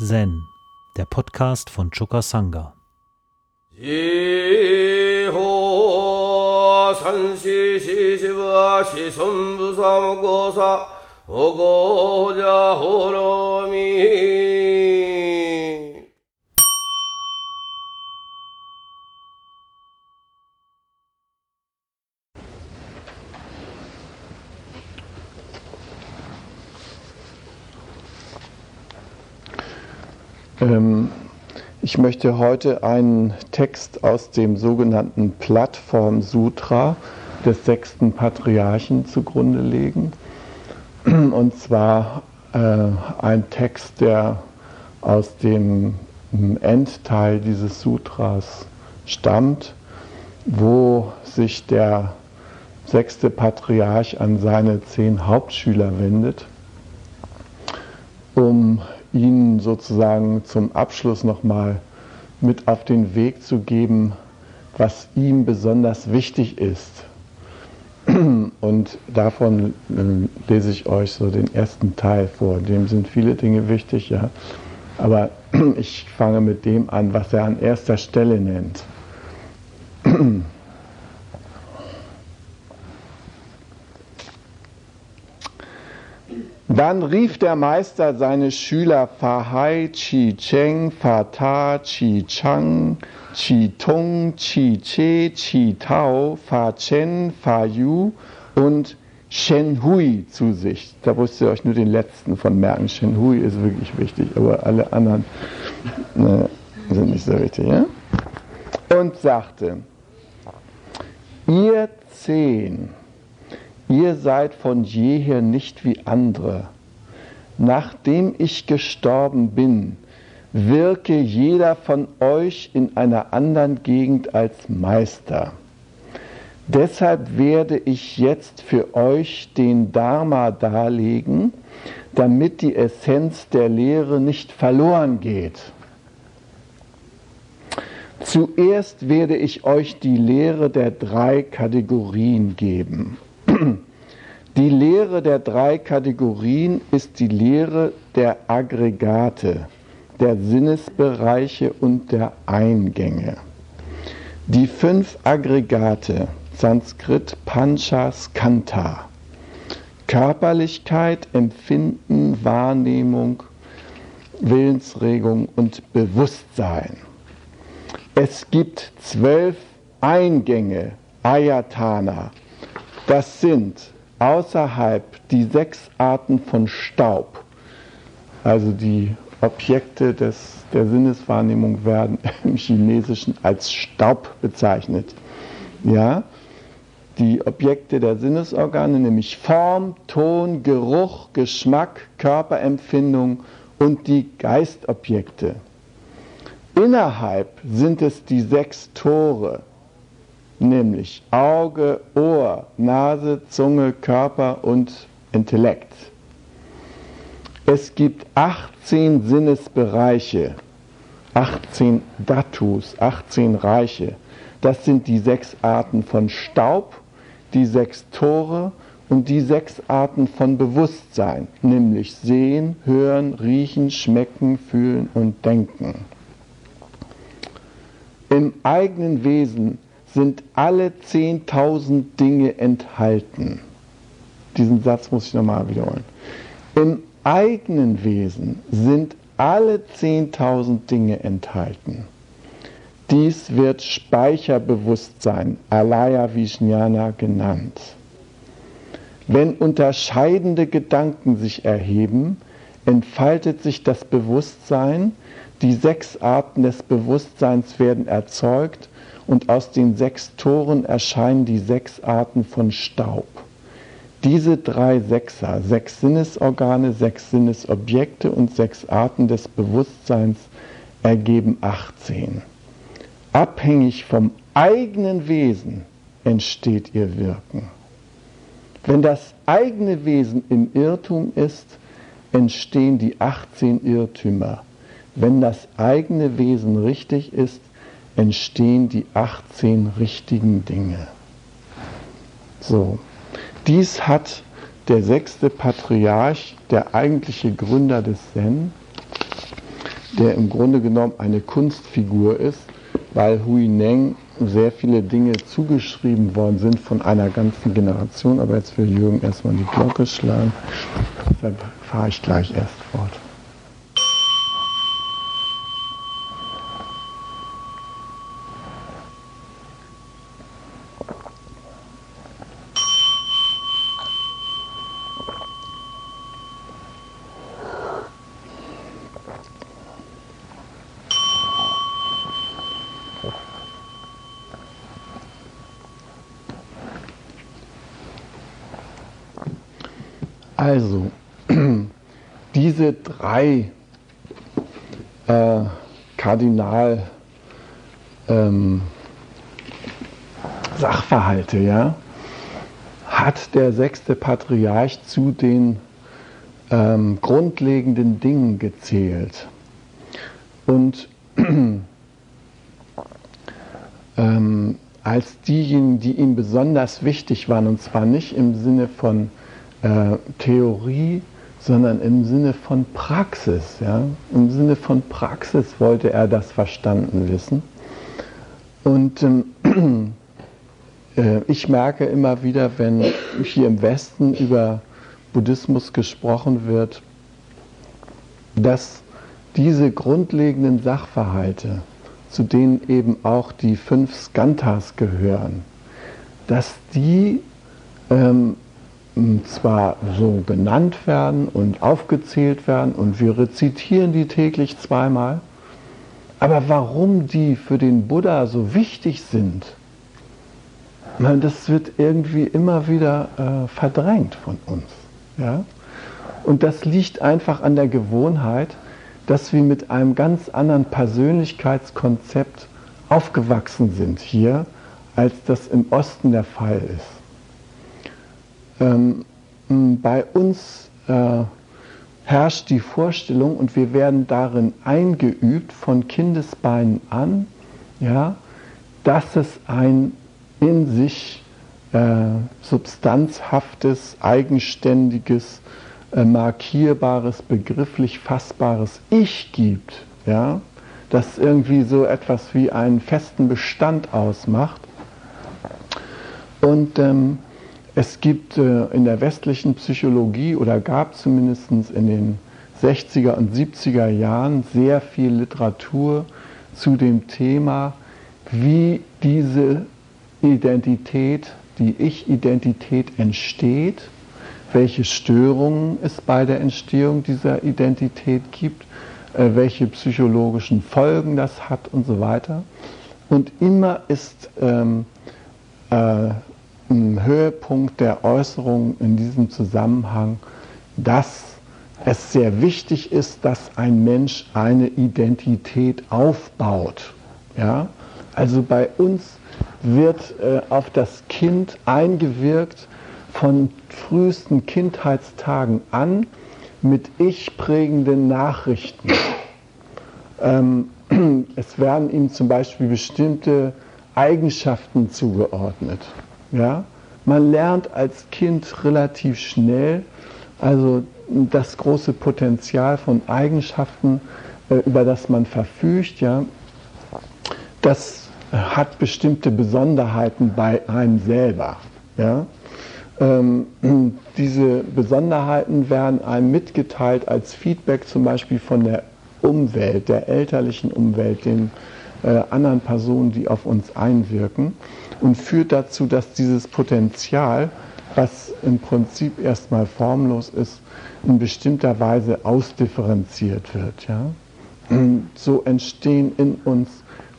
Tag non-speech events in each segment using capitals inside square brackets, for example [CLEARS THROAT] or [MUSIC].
Zen, der Podcast von Choka Sangha. Ich möchte heute einen Text aus dem sogenannten Plattform Sutra des sechsten Patriarchen zugrunde legen. Und zwar äh, ein Text, der aus dem Endteil dieses Sutras stammt, wo sich der sechste Patriarch an seine zehn Hauptschüler wendet, um Ihnen sozusagen zum Abschluss nochmal mit auf den Weg zu geben, was ihm besonders wichtig ist. [CLEARS THROAT] Und davon äh, lese ich euch so den ersten Teil vor. Dem sind viele Dinge wichtig, ja. Aber [CLEARS THROAT] ich fange mit dem an, was er an erster Stelle nennt. [CLEARS THROAT] Dann rief der Meister seine Schüler Fahai, Chi Cheng, Fa Chi Chang, Chi Tung, Chi Che, Chi Tao, Fa Chen, Fa Yu und Shen Hui zu sich. Da müsst ihr euch nur den letzten von merken. Shen Hui ist wirklich wichtig, aber alle anderen ne, sind nicht so wichtig. Ja? Und sagte, ihr zehn, Ihr seid von jeher nicht wie andere. Nachdem ich gestorben bin, wirke jeder von euch in einer anderen Gegend als Meister. Deshalb werde ich jetzt für euch den Dharma darlegen, damit die Essenz der Lehre nicht verloren geht. Zuerst werde ich euch die Lehre der drei Kategorien geben. Die Lehre der drei Kategorien ist die Lehre der Aggregate, der Sinnesbereiche und der Eingänge. Die fünf Aggregate, Sanskrit Panchas Kanta, Körperlichkeit, Empfinden, Wahrnehmung, Willensregung und Bewusstsein. Es gibt zwölf Eingänge, Ayatana. Das sind außerhalb die sechs Arten von Staub, also die Objekte des, der Sinneswahrnehmung werden [LAUGHS] im Chinesischen als Staub bezeichnet. Ja, die Objekte der Sinnesorgane, nämlich Form, Ton, Geruch, Geschmack, Körperempfindung und die Geistobjekte. Innerhalb sind es die sechs Tore, nämlich Auge, Ohr, Nase, Zunge, Körper und Intellekt. Es gibt 18 Sinnesbereiche, 18 Datus, 18 Reiche. Das sind die sechs Arten von Staub, die sechs Tore und die sechs Arten von Bewusstsein, nämlich Sehen, Hören, Riechen, Schmecken, Fühlen und Denken. Im eigenen Wesen sind alle 10.000 Dinge enthalten. Diesen Satz muss ich nochmal wiederholen. Im eigenen Wesen sind alle 10.000 Dinge enthalten. Dies wird Speicherbewusstsein, Alaya Vijnana genannt. Wenn unterscheidende Gedanken sich erheben, entfaltet sich das Bewusstsein, die sechs Arten des Bewusstseins werden erzeugt und aus den sechs Toren erscheinen die sechs Arten von Staub. Diese drei Sechser, sechs Sinnesorgane, sechs Sinnesobjekte und sechs Arten des Bewusstseins ergeben 18. Abhängig vom eigenen Wesen entsteht ihr Wirken. Wenn das eigene Wesen im Irrtum ist, entstehen die 18 Irrtümer. Wenn das eigene Wesen richtig ist, entstehen die 18 richtigen Dinge. So, dies hat der sechste Patriarch, der eigentliche Gründer des Zen, der im Grunde genommen eine Kunstfigur ist, weil Hui Neng sehr viele Dinge zugeschrieben worden sind von einer ganzen Generation. Aber jetzt will Jürgen erstmal die Glocke schlagen. Dann fahre ich gleich erst fort. Also, [CLEARS THROAT] diese drei äh, Kardinal ähm, ja, hat der sechste Patriarch zu den ähm, grundlegenden Dingen gezählt. Und [CLEARS THROAT] ähm, als diejenigen, die ihm besonders wichtig waren, und zwar nicht im Sinne von äh, Theorie, sondern im Sinne von Praxis. Ja? Im Sinne von Praxis wollte er das verstanden wissen. Und ähm, [CLEARS THROAT] äh, ich merke immer wieder, wenn hier im Westen über Buddhismus gesprochen wird, dass diese grundlegenden Sachverhalte, zu denen eben auch die fünf Skantas gehören, dass die ähm, zwar so genannt werden und aufgezählt werden und wir rezitieren die täglich zweimal, aber warum die für den Buddha so wichtig sind, das wird irgendwie immer wieder äh, verdrängt von uns. Ja? Und das liegt einfach an der Gewohnheit, dass wir mit einem ganz anderen Persönlichkeitskonzept aufgewachsen sind hier, als das im Osten der Fall ist. Ähm, bei uns äh, herrscht die Vorstellung und wir werden darin eingeübt von Kindesbeinen an, ja, dass es ein in sich äh, substanzhaftes, eigenständiges, äh, markierbares, begrifflich fassbares Ich gibt, ja, das irgendwie so etwas wie einen festen Bestand ausmacht. Und ähm, es gibt äh, in der westlichen Psychologie oder gab zumindest in den 60er und 70er Jahren sehr viel Literatur zu dem Thema, wie diese Identität, die Ich-Identität entsteht, welche Störungen es bei der Entstehung dieser Identität gibt, äh, welche psychologischen Folgen das hat und so weiter. Und immer ist ähm, äh, Höhepunkt der Äußerung in diesem Zusammenhang, dass es sehr wichtig ist, dass ein Mensch eine Identität aufbaut. Ja? Also bei uns wird äh, auf das Kind eingewirkt von frühesten Kindheitstagen an mit ich prägenden Nachrichten. Ähm, [CLEARS THROAT] es werden ihm zum Beispiel bestimmte Eigenschaften zugeordnet. Ja? Man lernt als Kind relativ schnell, also das große Potenzial von Eigenschaften, äh, über das man verfügt, ja, das hat bestimmte Besonderheiten bei einem selber. Ja. Ähm, diese Besonderheiten werden einem mitgeteilt als Feedback zum Beispiel von der Umwelt, der elterlichen Umwelt, den äh, anderen Personen, die auf uns einwirken und führt dazu, dass dieses Potenzial, was im Prinzip erstmal formlos ist, in bestimmter Weise ausdifferenziert wird. Ja? So entstehen in uns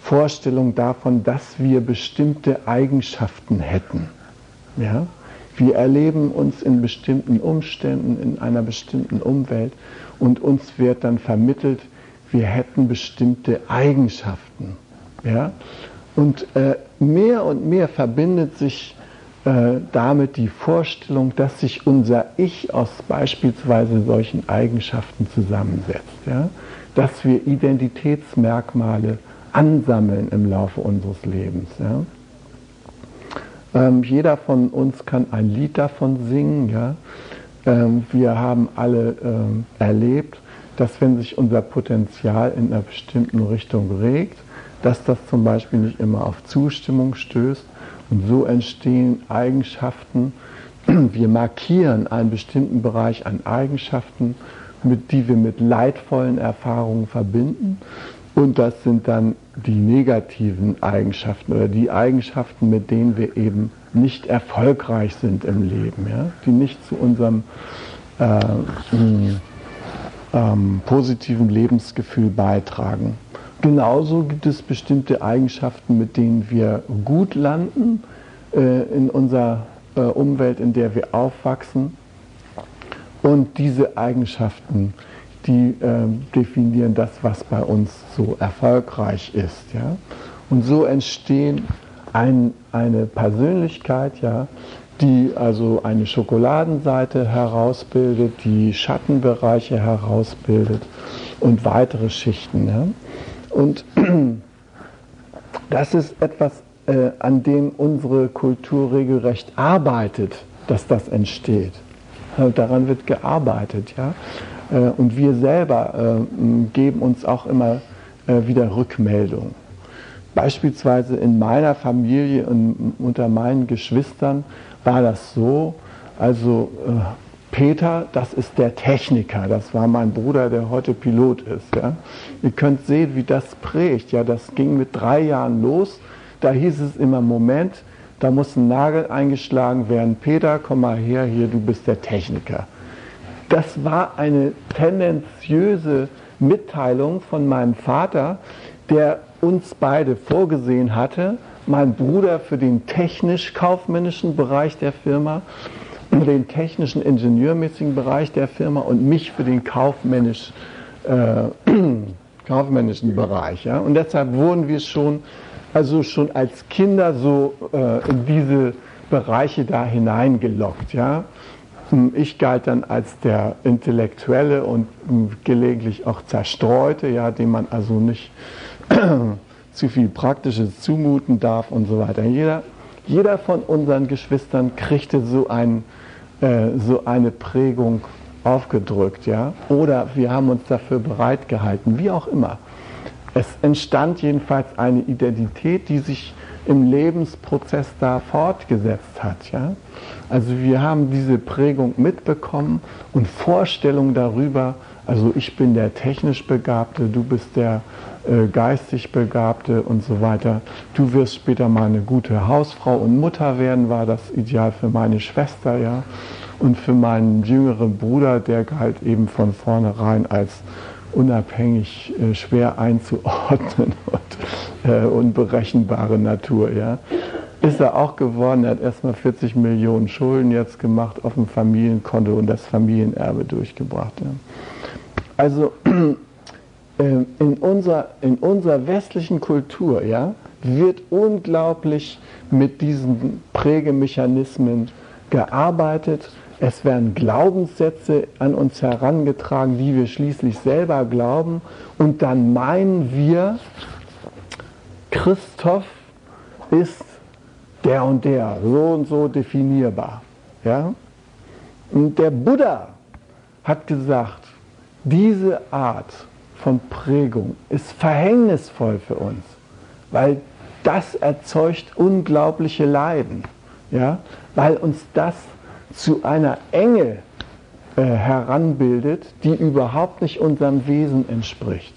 Vorstellungen davon, dass wir bestimmte Eigenschaften hätten. Ja? Wir erleben uns in bestimmten Umständen, in einer bestimmten Umwelt und uns wird dann vermittelt, wir hätten bestimmte Eigenschaften. Ja? Und äh, mehr und mehr verbindet sich äh, damit die Vorstellung, dass sich unser Ich aus beispielsweise solchen Eigenschaften zusammensetzt. Ja? Dass wir Identitätsmerkmale ansammeln im Laufe unseres Lebens. Ja? Ähm, jeder von uns kann ein Lied davon singen. Ja? Ähm, wir haben alle ähm, erlebt, dass wenn sich unser Potenzial in einer bestimmten Richtung regt, dass das zum Beispiel nicht immer auf Zustimmung stößt und so entstehen Eigenschaften. Wir markieren einen bestimmten Bereich an Eigenschaften, mit, die wir mit leidvollen Erfahrungen verbinden. Und das sind dann die negativen Eigenschaften oder die Eigenschaften, mit denen wir eben nicht erfolgreich sind im Leben, ja? die nicht zu unserem äh, ähm, positiven Lebensgefühl beitragen. Genauso gibt es bestimmte Eigenschaften, mit denen wir gut landen äh, in unserer äh, Umwelt, in der wir aufwachsen. Und diese Eigenschaften, die äh, definieren das, was bei uns so erfolgreich ist. Ja? Und so entstehen ein, eine Persönlichkeit, ja, die also eine Schokoladenseite herausbildet, die Schattenbereiche herausbildet und weitere Schichten. Ja? Und [CLEARS THROAT] das ist etwas, äh, an dem unsere Kultur regelrecht arbeitet, dass das entsteht. Daran wird gearbeitet, ja. Äh, und wir selber äh, geben uns auch immer äh, wieder Rückmeldung. Beispielsweise in meiner Familie und unter meinen Geschwistern war das so, also äh, Peter, das ist der Techniker, das war mein Bruder, der heute Pilot ist. Ja. Ihr könnt sehen, wie das prägt. Ja, das ging mit drei Jahren los. Da hieß es immer, Moment, da muss ein Nagel eingeschlagen werden. Peter, komm mal her, hier, du bist der Techniker. Das war eine tendenziöse Mitteilung von meinem Vater, der uns beide vorgesehen hatte, mein Bruder für den technisch-kaufmännischen Bereich der Firma, den technischen ingenieurmäßigen Bereich der Firma und mich für den kaufmännisch, äh, [CLEARS THROAT] kaufmännischen Bereich. Ja? Und deshalb wurden wir schon, also schon als Kinder so äh, in diese Bereiche da hineingelockt. Ja? Ich galt dann als der Intellektuelle und gelegentlich auch Zerstreute, ja, dem man also nicht [CLEARS THROAT] zu viel Praktisches zumuten darf und so weiter. Jeder, jeder von unseren Geschwistern kriegte so, ein, äh, so eine Prägung aufgedrückt, ja, oder wir haben uns dafür bereit gehalten, wie auch immer. Es entstand jedenfalls eine Identität, die sich im Lebensprozess da fortgesetzt hat. Ja? Also wir haben diese Prägung mitbekommen und Vorstellungen darüber, also ich bin der technisch Begabte, du bist der äh, geistig Begabte und so weiter. Du wirst später mal eine gute Hausfrau und Mutter werden, war das Ideal für meine Schwester, ja. Und für meinen jüngeren Bruder, der galt eben von vornherein als unabhängig, äh, schwer einzuordnen [LAUGHS] und äh, unberechenbare Natur, ja. Ist er auch geworden, er hat erstmal 40 Millionen Schulden jetzt gemacht auf dem Familienkonto und das Familienerbe durchgebracht. Ja. Also [CLEARS THROAT] in unserer, in unserer westlichen Kultur ja, wird unglaublich mit diesen Prägemechanismen gearbeitet. Es werden Glaubenssätze an uns herangetragen, die wir schließlich selber glauben. Und dann meinen wir, Christoph ist der und der, so und so definierbar. Ja? Und der Buddha hat gesagt, diese Art von Prägung ist verhängnisvoll für uns, weil das erzeugt unglaubliche Leiden, ja? weil uns das zu einer Enge äh, heranbildet, die überhaupt nicht unserem Wesen entspricht.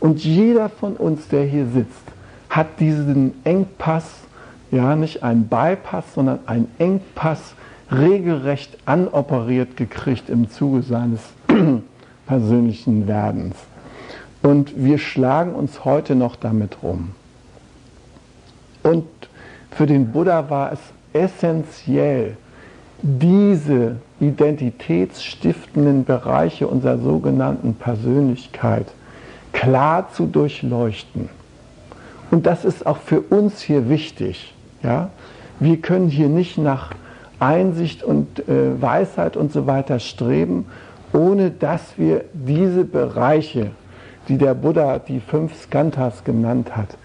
Und jeder von uns, der hier sitzt, hat diesen Engpass, ja nicht einen Bypass, sondern einen Engpass regelrecht anoperiert gekriegt im Zuge seines persönlichen Werdens. Und wir schlagen uns heute noch damit rum. Und für den Buddha war es essentiell, diese identitätsstiftenden Bereiche unserer sogenannten Persönlichkeit klar zu durchleuchten. Und das ist auch für uns hier wichtig. Ja? Wir können hier nicht nach Einsicht und äh, Weisheit und so weiter streben, ohne dass wir diese Bereiche, die der Buddha die fünf Skandhas genannt hat,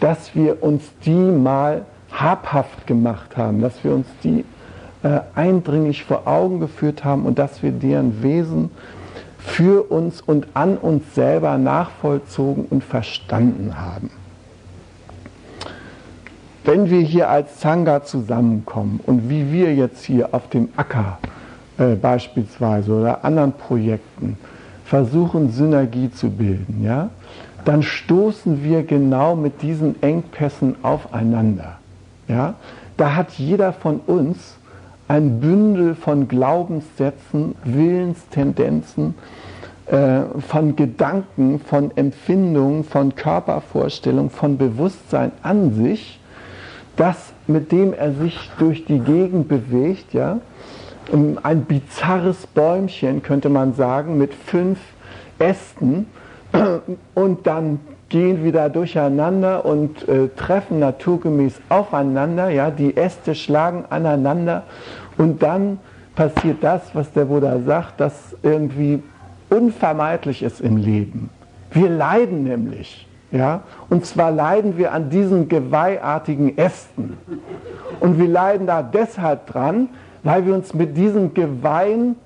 dass wir uns die mal habhaft gemacht haben, dass wir uns die äh, eindringlich vor Augen geführt haben und dass wir deren Wesen für uns und an uns selber nachvollzogen und verstanden haben. Wenn wir hier als Sangha zusammenkommen und wie wir jetzt hier auf dem Acker äh, beispielsweise oder anderen Projekten versuchen, Synergie zu bilden, ja, dann stoßen wir genau mit diesen Engpässen aufeinander. Ja? Da hat jeder von uns ein Bündel von Glaubenssätzen, Willenstendenzen, äh, von Gedanken, von Empfindungen, von Körpervorstellungen, von Bewusstsein an sich, das, mit dem er sich durch die Gegend bewegt, ja, ein bizarres Bäumchen, könnte man sagen, mit fünf Ästen [CLEARS THROAT] und dann gehen wieder durcheinander und äh, treffen naturgemäß aufeinander. Ja, die Äste schlagen aneinander und dann passiert das, was der Buddha sagt, das irgendwie unvermeidlich ist im Leben. Wir leiden nämlich. Ja? Und zwar leiden wir an diesen geweihartigen Ästen. Und wir leiden da deshalb dran, weil wir uns mit diesen Geweihen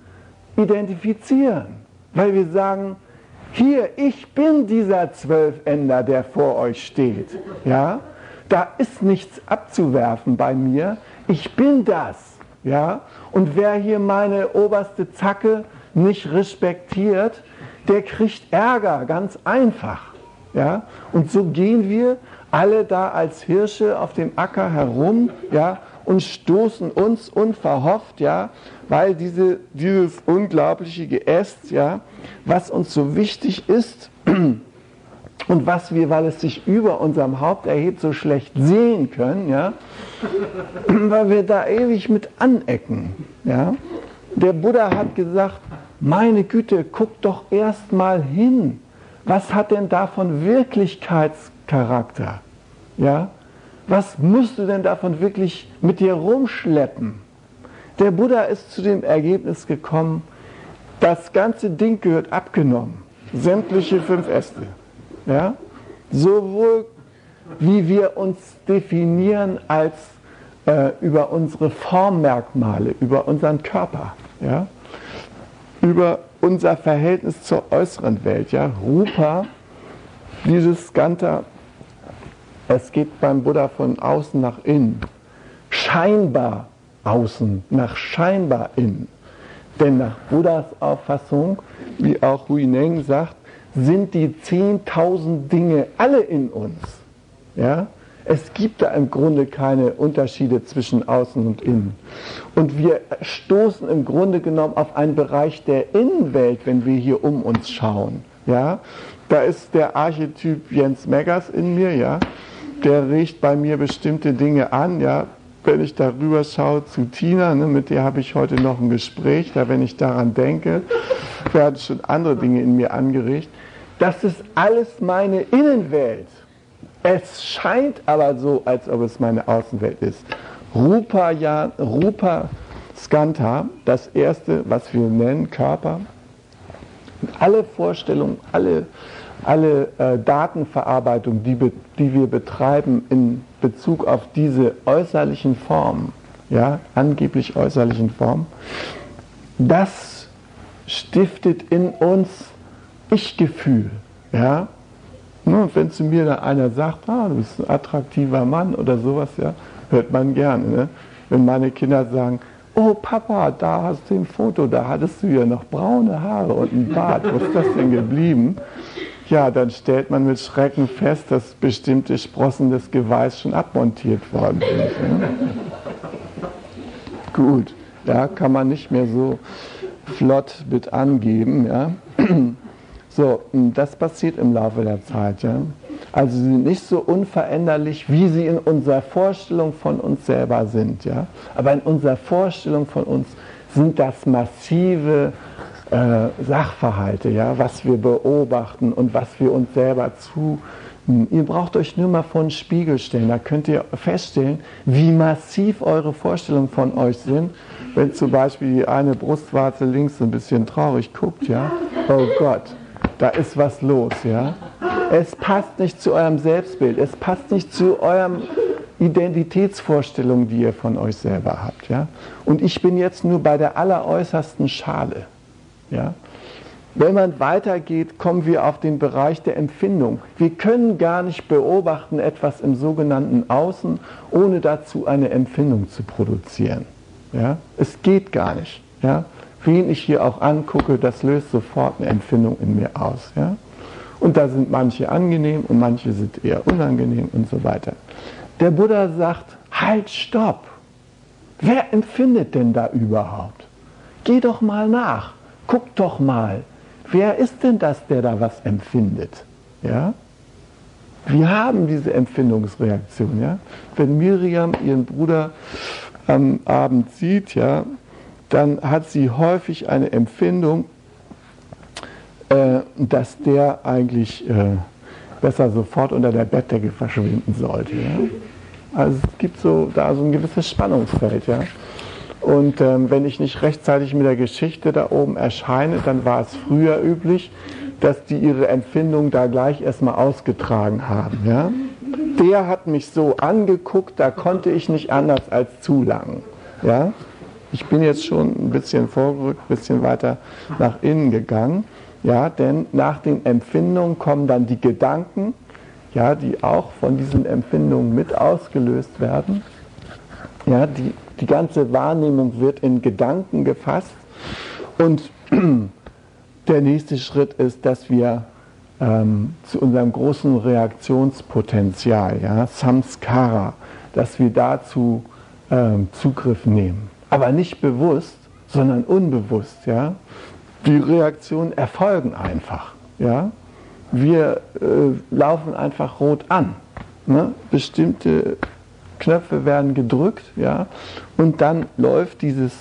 identifizieren. Weil wir sagen, hier, ich bin dieser Zwölfender, der vor euch steht. Ja? Da ist nichts abzuwerfen bei mir. Ich bin das. Ja? Und wer hier meine oberste Zacke nicht respektiert, der kriegt Ärger, ganz einfach. Ja? Und so gehen wir alle da als Hirsche auf dem Acker herum ja, und stoßen uns unverhofft, ja, weil diese, dieses unglaubliche Geäst, ja, was uns so wichtig ist [CLEARS THROAT] und was wir, weil es sich über unserem Haupt erhebt, so schlecht sehen können, ja, [CLEARS THROAT] weil wir da ewig mit anecken. Ja. Der Buddha hat gesagt, meine Güte, guck doch erst mal hin. Was hat denn davon Wirklichkeitscharakter? Ja? Was musst du denn davon wirklich mit dir rumschleppen? Der Buddha ist zu dem Ergebnis gekommen, das ganze Ding gehört abgenommen. Sämtliche fünf Äste. Ja? Sowohl wie wir uns definieren als äh, über unsere Formmerkmale, über unseren Körper, ja? über unser Verhältnis zur äußeren Welt. Ja? Rupa, dieses Skanta, es geht beim Buddha von außen nach innen. Scheinbar außen nach scheinbar innen. Denn nach Buddhas Auffassung, wie auch Huineng sagt, sind die 10.000 Dinge alle in uns. Ja? Es gibt da im Grunde keine Unterschiede zwischen außen und innen. Und wir stoßen im Grunde genommen auf einen Bereich der Innenwelt, wenn wir hier um uns schauen. Ja? Da ist der Archetyp Jens Meggers in mir, ja? Der riecht bei mir bestimmte Dinge an, ja, wenn ich darüber schaue zu Tina, ne, mit der habe ich heute noch ein Gespräch, da wenn ich daran denke, werden schon andere Dinge in mir angeregt. Das ist alles meine Innenwelt. Es scheint aber so, als ob es meine Außenwelt ist. Rupa, ja, Rupa Skanta, das erste, was wir nennen, Körper, alle Vorstellungen, alle alle äh, Datenverarbeitung, die, die wir betreiben in Bezug auf diese äußerlichen Formen, ja, angeblich äußerlichen Formen, das stiftet in uns Ich-Gefühl. Ja? Und wenn zu mir da einer sagt, ah, du bist ein attraktiver Mann oder sowas, ja, hört man gerne. Ne? Wenn meine Kinder sagen, oh Papa, da hast du ein Foto, da hattest du ja noch braune Haare und einen Bart, wo ist das denn geblieben? Ja, dann stellt man mit Schrecken fest, dass bestimmte Sprossen des Geweiß schon abmontiert worden sind. Ne? Gut, da kann man nicht mehr so flott mit angeben. Ja? So, das passiert im Laufe der Zeit. Ja? Also sie sind nicht so unveränderlich, wie sie in unserer Vorstellung von uns selber sind. Ja? Aber in unserer Vorstellung von uns sind das massive äh, Sachverhalte, ja, was wir beobachten und was wir uns selber zu. Ihr braucht euch nur mal vor den Spiegel stellen, da könnt ihr feststellen, wie massiv eure Vorstellungen von euch sind. Wenn zum Beispiel die eine Brustwarze links ein bisschen traurig guckt, ja, oh Gott, da ist was los, ja. Es passt nicht zu eurem Selbstbild, es passt nicht zu eurem Identitätsvorstellung, die ihr von euch selber habt, ja. Und ich bin jetzt nur bei der alleräußersten Schale. Ja? Wenn man weitergeht, kommen wir auf den Bereich der Empfindung. Wir können gar nicht beobachten etwas im sogenannten Außen, ohne dazu eine Empfindung zu produzieren. Ja? Es geht gar nicht. Ja? Wen ich hier auch angucke, das löst sofort eine Empfindung in mir aus. Ja? Und da sind manche angenehm und manche sind eher unangenehm und so weiter. Der Buddha sagt, halt, stopp. Wer empfindet denn da überhaupt? Geh doch mal nach. Guck doch mal. Wer ist denn das, der da was empfindet? Ja? Wir haben diese Empfindungsreaktion. Ja? Wenn Miriam ihren Bruder am Abend sieht, ja, dann hat sie häufig eine Empfindung, äh, dass der eigentlich äh, besser sofort unter der Bettdecke verschwinden sollte. Ja? Also es gibt so da so ein gewisses Spannungsfeld. Ja? Und ähm, wenn ich nicht rechtzeitig mit der Geschichte da oben erscheine, dann war es früher üblich, dass die ihre Empfindung da gleich erstmal ausgetragen haben. Ja? Der hat mich so angeguckt, da konnte ich nicht anders als zulangen. Ja? Ich bin jetzt schon ein bisschen vorgerückt, ein bisschen weiter nach innen gegangen. Ja, denn nach den Empfindungen kommen dann die Gedanken, ja, die auch von diesen Empfindungen mit ausgelöst werden. Ja, die, die ganze Wahrnehmung wird in Gedanken gefasst. Und [CLEARS THROAT] der nächste Schritt ist, dass wir ähm, zu unserem großen Reaktionspotenzial, ja, Samskara, dass wir dazu ähm, Zugriff nehmen. Aber nicht bewusst, sondern unbewusst. Ja? Die Reaktionen erfolgen einfach. Ja? Wir äh, laufen einfach rot an. Ne? Bestimmte Knöpfe werden gedrückt, ja, und dann läuft dieses,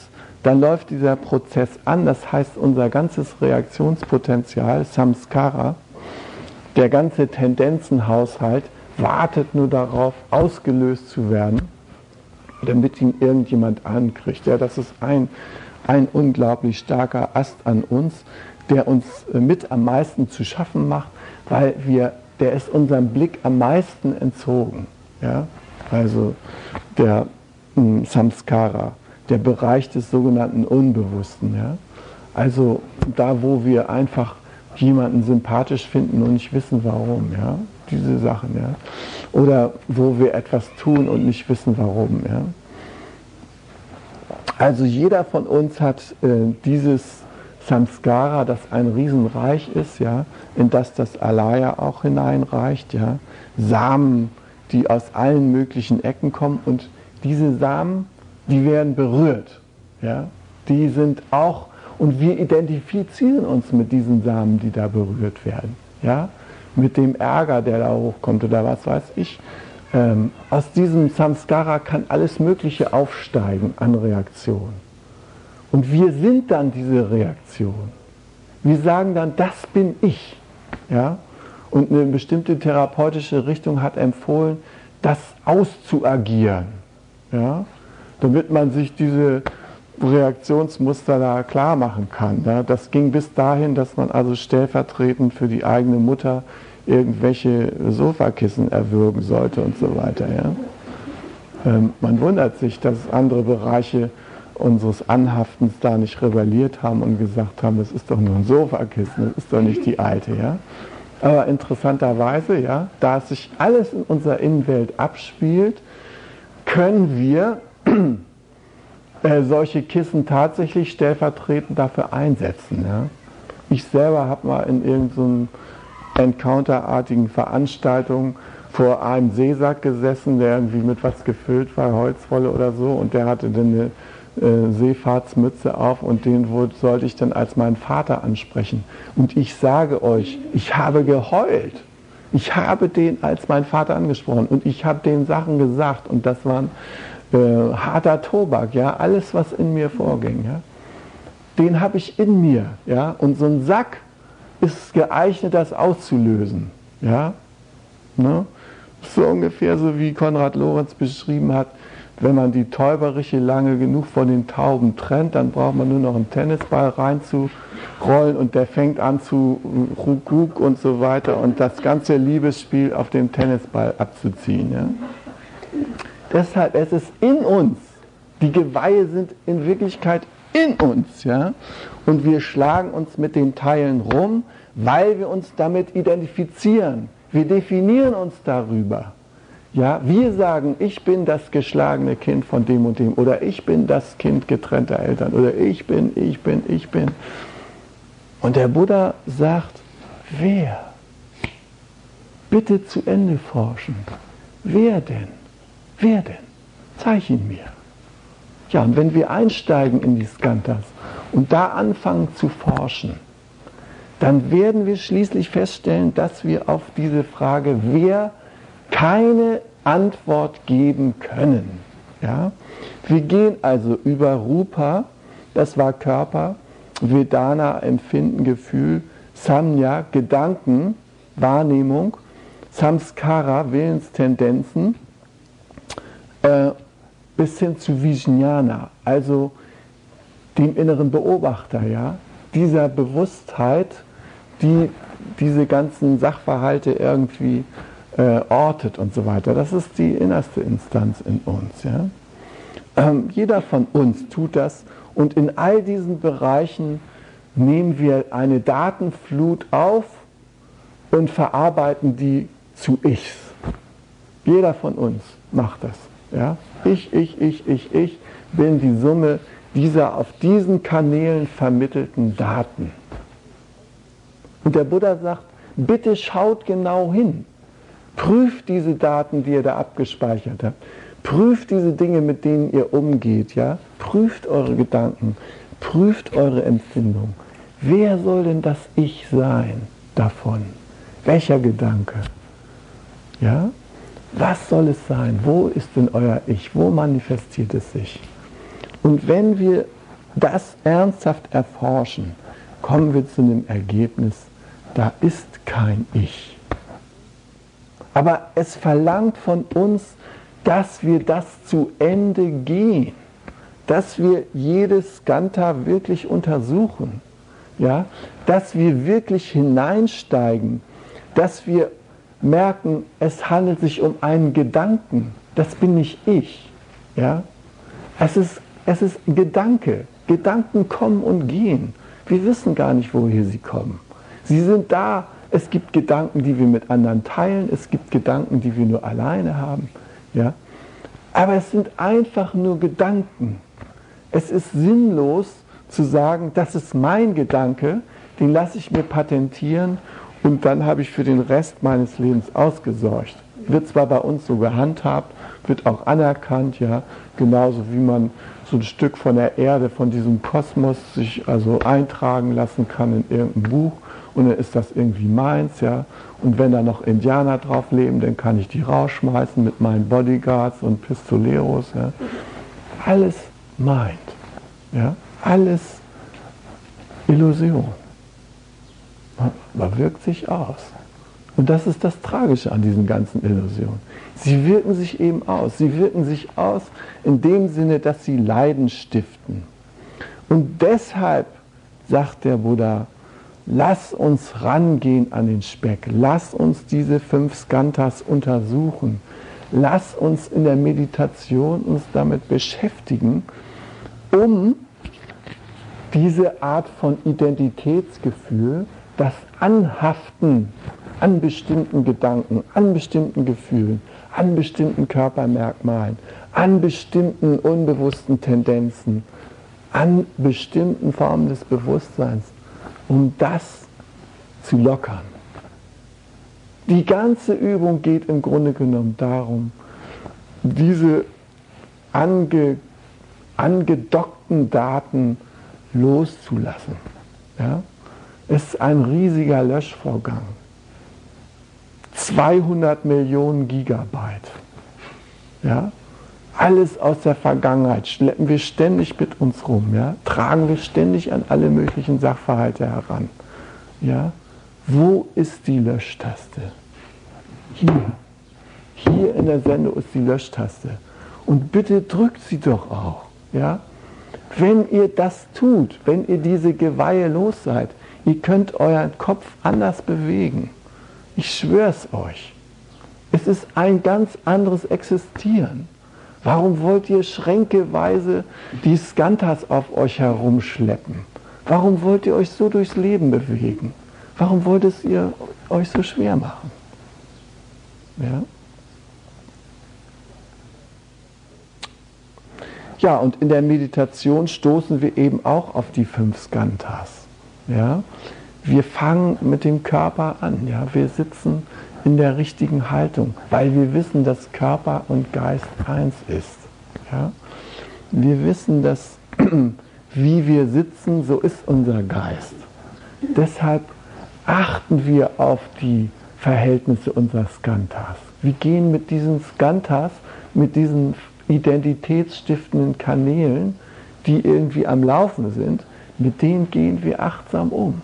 dann läuft dieser Prozess an. Das heißt, unser ganzes Reaktionspotenzial, Samskara, der ganze Tendenzenhaushalt wartet nur darauf, ausgelöst zu werden, damit ihn irgendjemand ankriegt. Ja, das ist ein ein unglaublich starker Ast an uns, der uns äh, mit am meisten zu schaffen macht, weil wir, der ist unserem Blick am meisten entzogen. Ja? Also der mh, hm, Samskara, der Bereich des sogenannten Unbewussten. Ja? Also da, wo wir einfach jemanden sympathisch finden und nicht wissen warum, ja, diese Sachen, ja, oder wo wir etwas tun und nicht wissen warum, ja. Also jeder von uns hat äh, dieses Samskara, das ein Riesenreich ist, ja, in das das Alaya auch hineinreicht, ja, Samen, die aus allen möglichen Ecken kommen und diese Samen, die werden berührt, ja, die sind auch und wir identifizieren uns mit diesen Samen, die da berührt werden, ja, mit dem Ärger, der da hochkommt oder was weiß ich, ähm, aus diesem Samskara kann alles Mögliche aufsteigen an Reaktionen. Und wir sind dann diese Reaktion. Wir sagen dann, das bin ich. Ja? Und eine bestimmte therapeutische Richtung hat empfohlen, das auszuagieren. Ja? Damit man sich diese Reaktionsmuster da klar machen kann. Ja? Das ging bis dahin, dass man also stellvertretend für die eigene Mutter irgendwelche Sofakissen erwürgen sollte und so weiter. Ja? Ähm, man wundert sich, dass andere Bereiche unseres Anhaftens da nicht rebelliert haben und gesagt haben, das ist doch nur ein Sofakissen, das ist doch nicht die alte. Ja? Aber interessanterweise, ja, da sich alles in unserer Innenwelt abspielt, können wir [CLEARS THROAT] äh, solche Kissen tatsächlich stellvertretend dafür einsetzen. Ja? Ich selber habe mal in irgendeinem Encounter-artigen Veranstaltungen vor einem Seesack gesessen, der irgendwie mit was gefüllt war, Holzwolle oder so, und der hatte dann eine äh, Seefahrtsmütze auf und den sollte ich dann als meinen Vater ansprechen. Und ich sage euch, ich habe geheult. Ich habe den als meinen Vater angesprochen und ich habe den Sachen gesagt und das war äh, harter Tobak, ja, alles was in mir vorging, ja. Den habe ich in mir, ja, und so ein Sack ist geeignet, das auszulösen. Ja? Ne? So ungefähr so wie Konrad Lorenz beschrieben hat, wenn man die Täuberiche lange genug von den Tauben trennt, dann braucht man nur noch einen Tennisball reinzurollen und der fängt an zu Rukuk und so weiter und das ganze Liebesspiel auf dem Tennisball abzuziehen. Ja? Deshalb, es ist in uns. Die Geweihe sind in Wirklichkeit in uns, ja. Und wir schlagen uns mit den Teilen rum, weil wir uns damit identifizieren. Wir definieren uns darüber. Ja, wir sagen, ich bin das geschlagene Kind von dem und dem oder ich bin das Kind getrennter Eltern oder ich bin, ich bin, ich bin. Und der Buddha sagt, wer? Bitte zu Ende forschen. Wer denn? Wer denn? Zeig ihn mir. Ja, und wenn wir einsteigen in die Skantas und da anfangen zu forschen, dann werden wir schließlich feststellen, dass wir auf diese Frage, wer keine Antwort geben können. Ja? Wir gehen also über Rupa, das war Körper, Vedana, Empfinden, Gefühl, Samnya, Gedanken, Wahrnehmung, Samskara, Willenstendenzen, äh, bis hin zu Vijnana, also dem inneren Beobachter, ja, dieser Bewusstheit, die diese ganzen Sachverhalte irgendwie äh, ortet und so weiter. Das ist die innerste Instanz in uns. Ja? Ähm, jeder von uns tut das und in all diesen Bereichen nehmen wir eine Datenflut auf und verarbeiten die zu Ichs. Jeder von uns macht das. Ja? Ich, ich, ich, ich, ich bin die Summe dieser auf diesen Kanälen vermittelten Daten. Und der Buddha sagt, bitte schaut genau hin. Prüft diese Daten, die ihr da abgespeichert habt. Prüft diese Dinge, mit denen ihr umgeht. Ja? Prüft eure Gedanken. Prüft eure Empfindung. Wer soll denn das Ich sein davon? Welcher Gedanke? Ja? Was soll es sein? Wo ist denn euer Ich? Wo manifestiert es sich? Und wenn wir das ernsthaft erforschen, kommen wir zu einem Ergebnis, da ist kein Ich. Aber es verlangt von uns, dass wir das zu Ende gehen, dass wir jedes Skanta wirklich untersuchen, ja? dass wir wirklich hineinsteigen, dass wir merken, es handelt sich um einen Gedanken, das bin nicht ich. Ja? Es, ist, es ist Gedanke, Gedanken kommen und gehen. Wir wissen gar nicht, woher sie kommen. Sie sind da, es gibt Gedanken, die wir mit anderen teilen. Es gibt Gedanken, die wir nur alleine haben. Ja? Aber es sind einfach nur Gedanken. Es ist sinnlos zu sagen, das ist mein Gedanke, den lasse ich mir patentieren und dann habe ich für den Rest meines Lebens ausgesorgt. Wird zwar bei uns so gehandhabt, wird auch anerkannt, ja, genauso wie man so ein Stück von der Erde, von diesem Kosmos sich also eintragen lassen kann in irgendein Buch und dann ist das irgendwie meins, ja. Und wenn da noch Indianer drauf leben, dann kann ich die rausschmeißen mit meinen Bodyguards und Pistoleros, ja. Alles meint, ja. Alles Illusion. Man wirkt sich aus. Und das ist das Tragische an diesen ganzen Illusionen. Sie wirken sich eben aus. Sie wirken sich aus in dem Sinne, dass sie Leiden stiften. Und deshalb sagt der Buddha, lass uns rangehen an den Speck, lass uns diese fünf Skantas untersuchen, lass uns in der Meditation uns damit beschäftigen, um diese Art von Identitätsgefühl, das Anhaften an bestimmten Gedanken, an bestimmten Gefühlen, an bestimmten Körpermerkmalen, an bestimmten unbewussten Tendenzen, an bestimmten Formen des Bewusstseins um das zu lockern. Die ganze Übung geht im Grunde genommen darum, diese ange, angedockten Daten loszulassen. Ja? Es ist ein riesiger Löschvorgang. 200 Millionen Gigabyte. Ja? Alles aus der Vergangenheit schleppen wir ständig mit uns rum, ja? tragen wir ständig an alle möglichen Sachverhalte heran. Ja? Wo ist die Löschtaste? Hier. Hier in der Sendung ist die Löschtaste. Und bitte drückt sie doch auch. Ja? Wenn ihr das tut, wenn ihr diese Geweihe los seid, ihr könnt euren Kopf anders bewegen. Ich schwöre es euch. Es ist ein ganz anderes Existieren Warum wollt ihr schränkeweise die Skantas auf euch herumschleppen? Warum wollt ihr euch so durchs Leben bewegen? Warum wollt ihr euch so schwer machen? Ja? Ja, und in der Meditation stoßen wir eben auch auf die fünf Skantas. Ja? Wir fangen mit dem Körper an. Ja? Wir sitzen in der richtigen Haltung, weil wir wissen, dass Körper und Geist eins ist. Ja? Wir wissen, dass [CLEARS THROAT] wie wir sitzen, so ist unser Geist. Deshalb achten wir auf die Verhältnisse unserer Skantas. Wir gehen mit diesen Skantas, mit diesen identitätsstiftenden Kanälen, die irgendwie am Laufen sind, mit denen gehen wir achtsam um.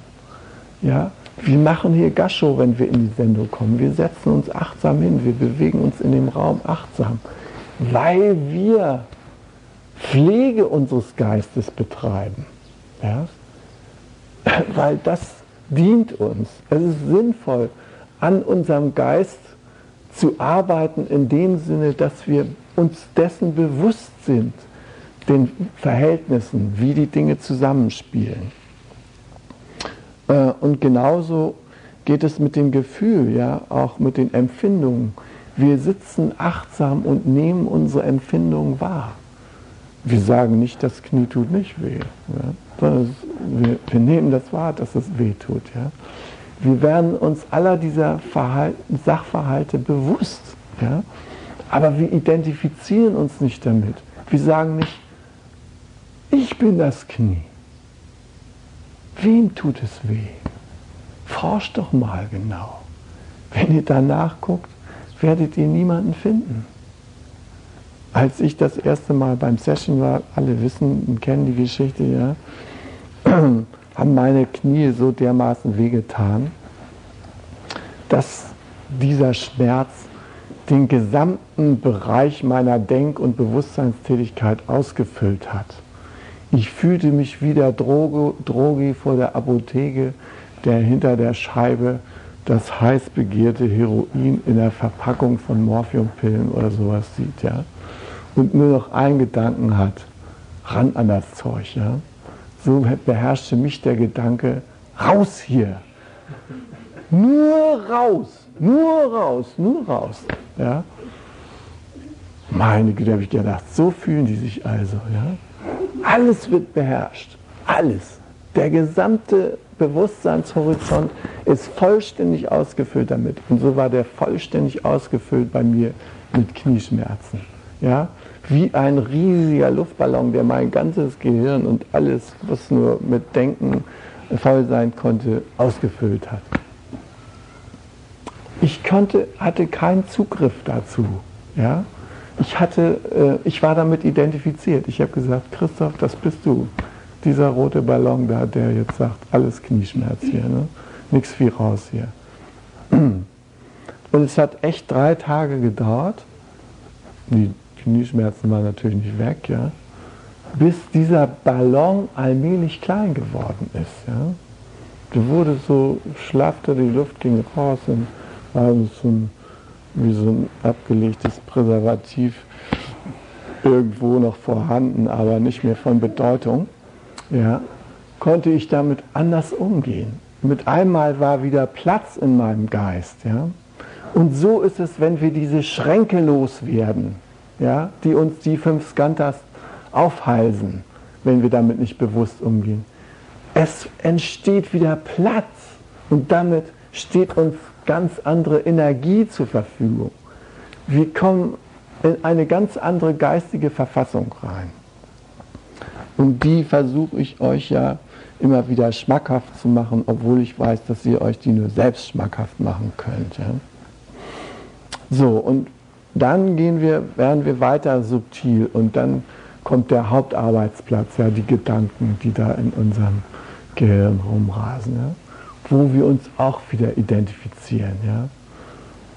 Ja? Wir machen hier Gascho, wenn wir in die Sendung kommen. Wir setzen uns achtsam hin, wir bewegen uns in dem Raum achtsam, weil wir Pflege unseres Geistes betreiben. Ja? [CLEARS THROAT] Weil das dient uns. Es ist sinnvoll, an unserem Geist zu arbeiten in dem Sinne, dass wir uns dessen bewusst sind, den Verhältnissen, wie die Dinge zusammenspielen. Äh, und genauso geht es mit dem Gefühl, ja, auch mit den Empfindungen. Wir sitzen achtsam und nehmen unsere Empfindungen wahr. Wir sagen nicht, das Knie tut nicht weh, ja, sondern wir, wir, nehmen das wahr, dass es weh tut. Ja. Wir werden uns aller dieser Verhalten, Sachverhalte bewusst, ja, aber wir identifizieren uns nicht damit. Wir sagen nicht, ich bin das Knie. Wem tut es weh? Forscht doch mal genau. Wenn ihr danach guckt, werdet ihr niemanden finden. Als ich das erste Mal beim Session war, alle wissen und kennen die Geschichte, ja, [CLEARS THROAT] haben meine Knie so dermaßen wehgetan, dass dieser Schmerz den gesamten Bereich meiner Denk- und Bewusstseinstätigkeit ausgefüllt hat. Ich fühlte mich wie der Droge, Drogi vor der Apotheke, der hinter der Scheibe das heiß begehrte Heroin in der Verpackung von Morphiumpillen oder sowas sieht, ja. Und nur noch einen Gedanken hat, ran an das Zeug, ja. So beherrschte mich der Gedanke, raus hier. Nur raus, nur raus, nur raus, ja. Meine Güte, habe ich gedacht, so fühlen die sich also, ja. Alles wird beherrscht. Alles. Der gesamte Bewusstseinshorizont ist vollständig ausgefüllt damit. Und so war der vollständig ausgefüllt bei mir mit Knieschmerzen. Ja? Wie ein riesiger Luftballon, der mein ganzes Gehirn und alles, was nur mit Denken voll sein konnte, ausgefüllt hat. Ich konnte, hatte keinen Zugriff dazu. Ja? Ich hatte, äh, ich war damit identifiziert. Ich habe gesagt, Christoph, das bist du. Dieser rote Ballon da, der jetzt sagt, alles Knieschmerz hier, ne? nichts viel raus hier. Und es hat echt drei Tage gedauert. Die Knieschmerzen waren natürlich nicht weg, ja. Bis dieser Ballon allmählich klein geworden ist, ja. Der wurde so, schlaffte, die Luft ging raus und war so ein wie so ein abgelegtes Präservativ irgendwo noch vorhanden, aber nicht mehr von Bedeutung, ja, konnte ich damit anders umgehen. Mit einmal war wieder Platz in meinem Geist. Ja. Und so ist es, wenn wir diese Schränke loswerden, ja, die uns die fünf Skantas aufhalsen, wenn wir damit nicht bewusst umgehen. Es entsteht wieder Platz und damit steht uns ganz andere Energie zur Verfügung. Wir kommen in eine ganz andere geistige Verfassung rein. Und die versuche ich euch ja immer wieder schmackhaft zu machen, obwohl ich weiß, dass ihr euch die nur selbst schmackhaft machen könnt. Ja? So, und dann gehen wir, werden wir weiter subtil und dann kommt der Hauptarbeitsplatz, ja, die Gedanken, die da in unserem Gehirn rumrasen. Ja? Wo wir uns auch wieder identifizieren. Ja?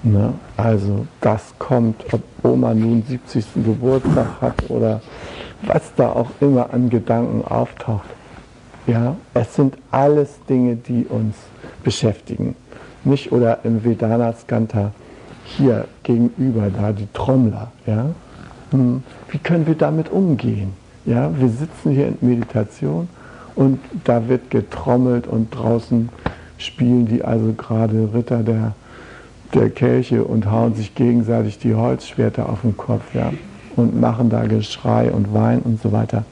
Ne? Also das kommt, ob Oma nun 70. Geburtstag hat oder was da auch immer an Gedanken auftaucht. Ja? Es sind alles Dinge, die uns beschäftigen. Nicht oder im Vedana Skanta hier gegenüber da die Trommler. Ja? hm, wie können wir damit umgehen? Ja, wir sitzen hier in Meditation und da wird getrommelt und draußen spielen die also gerade Ritter der, der Kelche und hauen sich gegenseitig die Holzschwerter auf den Kopf ja, und machen da Geschrei und Wein und so weiter.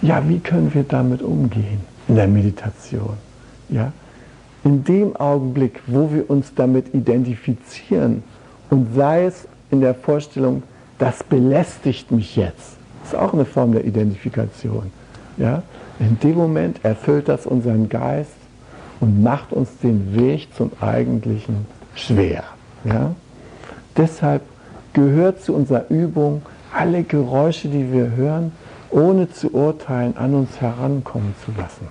Ja, wie können wir damit umgehen in der Meditation? Ja? In dem Augenblick, wo wir uns damit identifizieren und sei es in der Vorstellung, das belästigt mich jetzt, ist auch eine Form der Identifikation. Ja? In dem Moment erfüllt das unseren Geist und macht uns den Weg zum Eigentlichen schwer. Ja? Deshalb gehört zu unserer Übung, alle Geräusche, die wir hören, ohne zu urteilen, an uns herankommen zu lassen.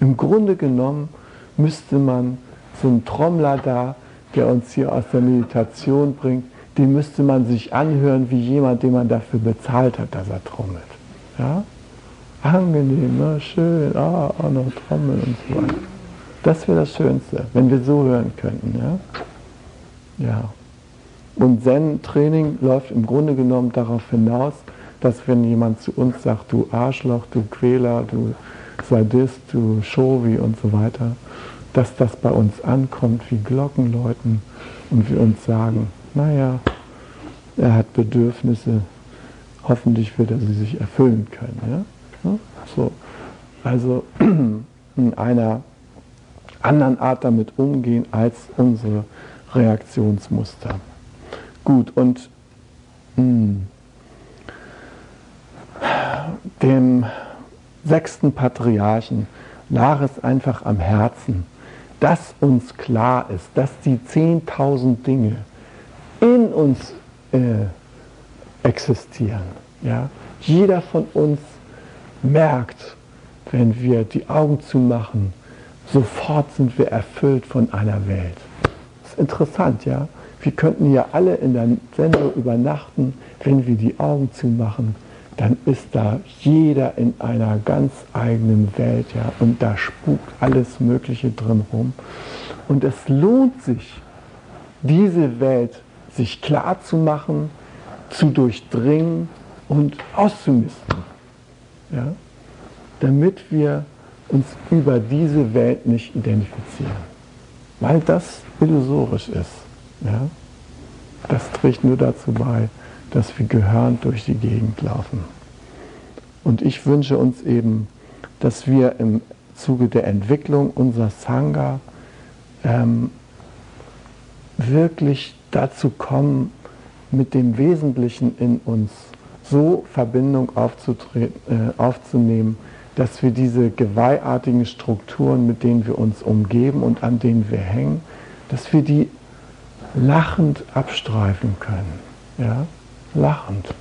Im Grunde genommen müsste man so einen Trommler da, der uns hier aus der Meditation bringt, den müsste man sich anhören wie jemand, den man dafür bezahlt hat, dass er trommelt. Ja? Angenehm, ne? schön, ah, auch noch trommeln und so weiter. Das wäre das Schönste, wenn wir so hören könnten. Ja? Ja. Und Zen-Training läuft im Grunde genommen darauf hinaus, dass wenn jemand zu uns sagt, du Arschloch, du Quäler, du Sadist, du Shovi und so weiter, dass das bei uns ankommt wie Glockenläuten und wir uns sagen, naja, er hat Bedürfnisse, hoffentlich wird er sie sich erfüllen können. Ja? So. Also [CLEARS THROAT] in einer anderen Art damit umgehen als unsere Reaktionsmuster. Gut, und mh, hm, dem sechsten Patriarchen lag es einfach am Herzen, dass uns klar ist, dass die 10.000 Dinge in uns äh, existieren. Ja? Jeder von uns merkt, wenn wir die Augen zumachen, sofort sind wir erfüllt von einer Welt. Das ist interessant, ja? Wir könnten ja alle in der Sendung übernachten, wenn wir die Augen zumachen dann ist da jeder in einer ganz eigenen Welt, ja, und da spukt alles Mögliche drin rum. Und es lohnt sich, diese Welt sich klar zu machen, zu durchdringen und auszumisten, ja, damit wir uns über diese Welt nicht identifizieren, weil das illusorisch ist. Ja. Das trägt nur dazu bei, dass wir gehörend durch die Gegend laufen. Und ich wünsche uns eben, dass wir im Zuge der Entwicklung unserer Sangha ähm, wirklich dazu kommen, mit dem Wesentlichen in uns so Verbindung äh, aufzunehmen, dass wir diese geweihartigen Strukturen, mit denen wir uns umgeben und an denen wir hängen, dass wir die lachend abstreifen können. Ja? lachend,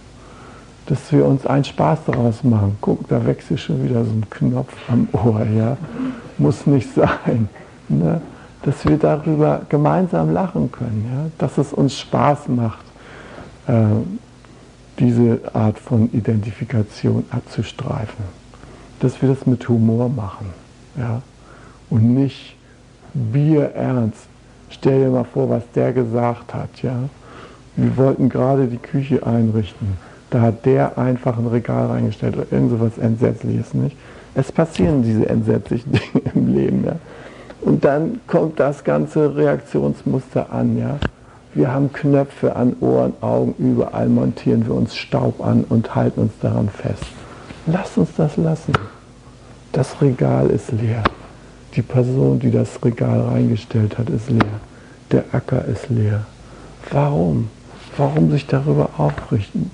dass wir uns einen Spaß daraus machen. Guck, da wechselt schon wieder so ein Knopf am Ohr, ja. Muss nicht sein. Ne? Dass wir darüber gemeinsam lachen können, ja? dass es uns Spaß macht, äh, diese Art von Identifikation abzustreifen. Dass wir das mit Humor machen ja? und nicht bierernst. Stell dir mal vor, was der gesagt hat. Ja? wir wollten gerade die Küche einrichten. Da hat der einfach ein Regal reingestellt oder irgend so was Entsetzliches, nicht? Es passieren diese entsetzlichen [LAUGHS] Dinge im Leben, ja. Und dann kommt das ganze Reaktionsmuster an, ja. Wir haben Knöpfe an Ohren, Augen, überall montieren wir uns Staub an und halten uns daran fest. Lass uns das lassen. Das Regal ist leer. Die Person, die das Regal reingestellt hat, ist leer. Der Acker ist leer. Warum? Warum sich darüber aufrichten?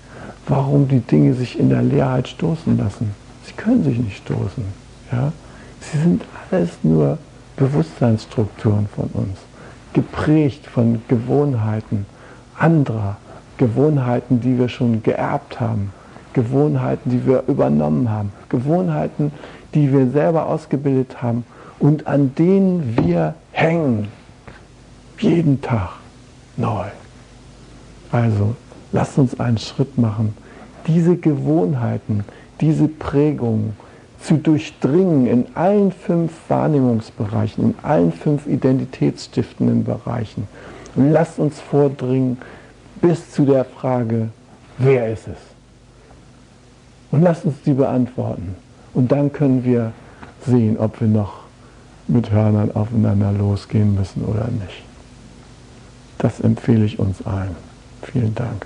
Warum die Dinge sich in der Leerheit stoßen lassen? Sie können sich nicht stoßen. Ja? Sie sind alles nur Bewusstseinsstrukturen von uns, geprägt von Gewohnheiten anderer, Gewohnheiten, die wir schon geerbt haben, Gewohnheiten, die wir übernommen haben, Gewohnheiten, die wir selber ausgebildet haben und an denen wir hängen, jeden Tag neu. Also, lasst uns einen Schritt machen, diese Gewohnheiten, diese Prägungen zu durchdringen in allen fünf Wahrnehmungsbereichen, in allen fünf identitätsstiftenden Bereichen. Und lasst uns vordringen, bis zu der Frage, wer ist es? Und lasst uns die beantworten. Und dann können wir sehen, ob wir noch mit Hörnern aufeinander losgehen müssen oder nicht. Das empfehle ich uns allen. Vielen Dank.